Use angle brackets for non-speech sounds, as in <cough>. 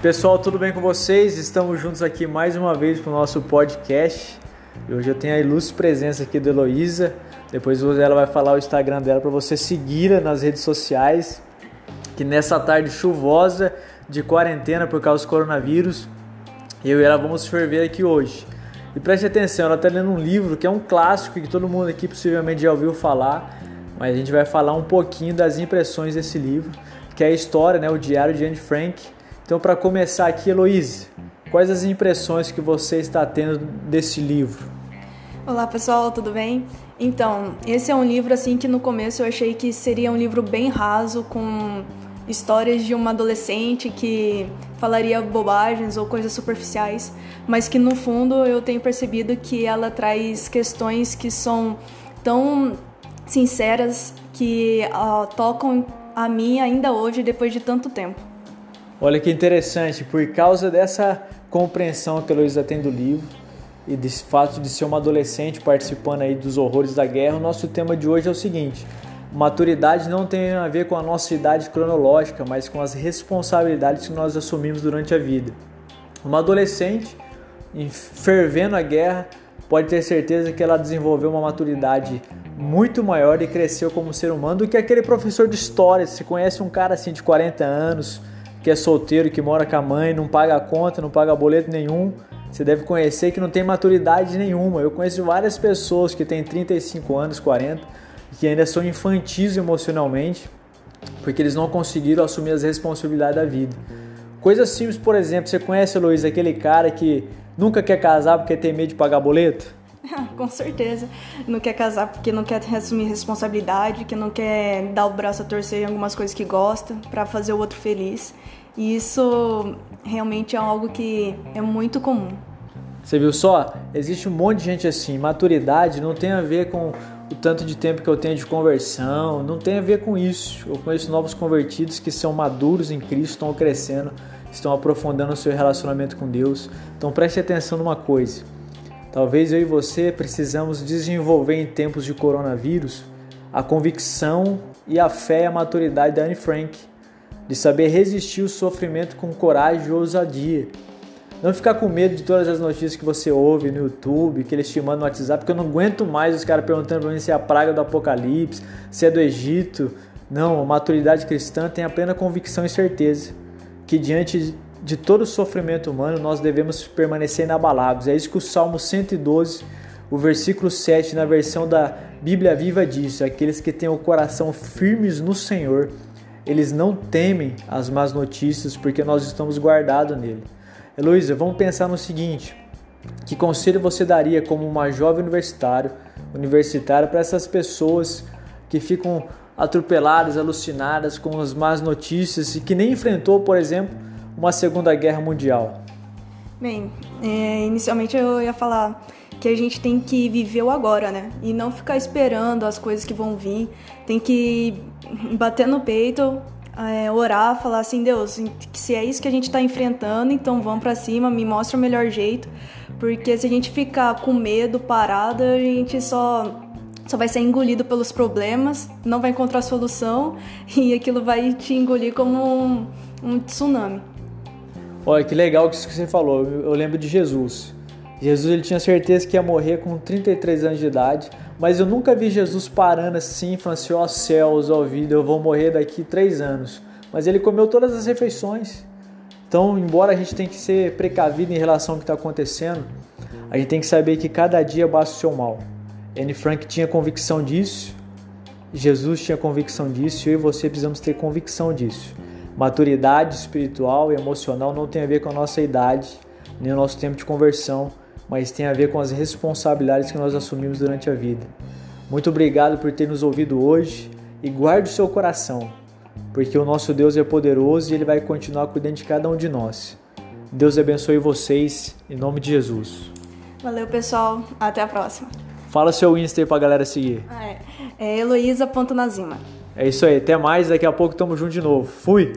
Pessoal, tudo bem com vocês? Estamos juntos aqui mais uma vez para o nosso podcast. E hoje eu tenho a ilustre presença aqui da Heloísa. Depois ela vai falar o Instagram dela para você seguir nas redes sociais. Que nessa tarde chuvosa de quarentena por causa do coronavírus, eu e ela vamos ferver aqui hoje. E preste atenção, ela está lendo um livro que é um clássico que todo mundo aqui possivelmente já ouviu falar, mas a gente vai falar um pouquinho das impressões desse livro, que é a história, né, o Diário de Anne Frank então, para começar aqui, Heloíse, quais as impressões que você está tendo desse livro? Olá, pessoal, tudo bem? Então, esse é um livro assim que no começo eu achei que seria um livro bem raso com histórias de uma adolescente que falaria bobagens ou coisas superficiais, mas que no fundo eu tenho percebido que ela traz questões que são tão sinceras que uh, tocam a mim ainda hoje depois de tanto tempo. Olha que interessante, por causa dessa compreensão que a Luísa tem do livro e desse fato de ser uma adolescente participando aí dos horrores da guerra, o nosso tema de hoje é o seguinte: maturidade não tem a ver com a nossa idade cronológica, mas com as responsabilidades que nós assumimos durante a vida. Uma adolescente fervendo a guerra pode ter certeza que ela desenvolveu uma maturidade muito maior e cresceu como ser humano do que aquele professor de história. Se conhece um cara assim de 40 anos, que é solteiro, que mora com a mãe, não paga conta, não paga boleto nenhum, você deve conhecer que não tem maturidade nenhuma. Eu conheço várias pessoas que têm 35 anos, 40, que ainda são infantis emocionalmente, porque eles não conseguiram assumir as responsabilidades da vida. Coisas simples, por exemplo, você conhece, Luiz, aquele cara que nunca quer casar porque tem medo de pagar boleto? <laughs> Com certeza. Não quer casar porque não quer assumir responsabilidade, que não quer dar o braço a torcer em algumas coisas que gosta para fazer o outro feliz. E isso realmente é algo que é muito comum. Você viu só? Existe um monte de gente assim. Maturidade não tem a ver com o tanto de tempo que eu tenho de conversão, não tem a ver com isso. Eu conheço novos convertidos que são maduros em Cristo, estão crescendo, estão aprofundando o seu relacionamento com Deus. Então preste atenção numa coisa Talvez eu e você precisamos desenvolver em tempos de coronavírus a convicção e a fé e a maturidade da Anne Frank, de saber resistir o sofrimento com coragem e ousadia. Não ficar com medo de todas as notícias que você ouve no YouTube, que eles te mandam no WhatsApp, porque eu não aguento mais os caras perguntando para mim se é a praga do Apocalipse, se é do Egito. Não, a maturidade cristã tem a plena convicção e certeza que diante de todo o sofrimento humano, nós devemos permanecer inabaláveis. É isso que o Salmo 112, o versículo 7, na versão da Bíblia Viva diz: Aqueles que têm o coração firmes no Senhor, eles não temem as más notícias, porque nós estamos guardados nele. Heloísa, vamos pensar no seguinte: que conselho você daria como uma jovem universitário, universitária para essas pessoas que ficam atropeladas, alucinadas com as más notícias e que nem enfrentou, por exemplo, uma Segunda Guerra Mundial? Bem, é, inicialmente eu ia falar que a gente tem que viver o agora, né? E não ficar esperando as coisas que vão vir. Tem que bater no peito, é, orar, falar assim, Deus, se é isso que a gente está enfrentando, então vamos para cima, me mostra o melhor jeito. Porque se a gente ficar com medo, parado, a gente só só vai ser engolido pelos problemas, não vai encontrar solução <laughs> e aquilo vai te engolir como um, um tsunami. Olha que legal que você falou. Eu lembro de Jesus. Jesus ele tinha certeza que ia morrer com 33 anos de idade, mas eu nunca vi Jesus parando assim, falando assim: ó oh, céus, ó vida, eu vou morrer daqui três anos. Mas ele comeu todas as refeições. Então, embora a gente tenha que ser precavido em relação ao que está acontecendo, a gente tem que saber que cada dia basta o seu mal. Anne Frank tinha convicção disso, Jesus tinha convicção disso, eu e você precisamos ter convicção disso. Maturidade espiritual e emocional não tem a ver com a nossa idade, nem o nosso tempo de conversão, mas tem a ver com as responsabilidades que nós assumimos durante a vida. Muito obrigado por ter nos ouvido hoje e guarde o seu coração, porque o nosso Deus é poderoso e ele vai continuar cuidando de cada um de nós. Deus abençoe vocês, em nome de Jesus. Valeu, pessoal. Até a próxima. Fala seu Insta aí pra galera seguir. Ah, é, é Heloísa.nazima. É isso aí, até mais, daqui a pouco tamo junto de novo. Fui!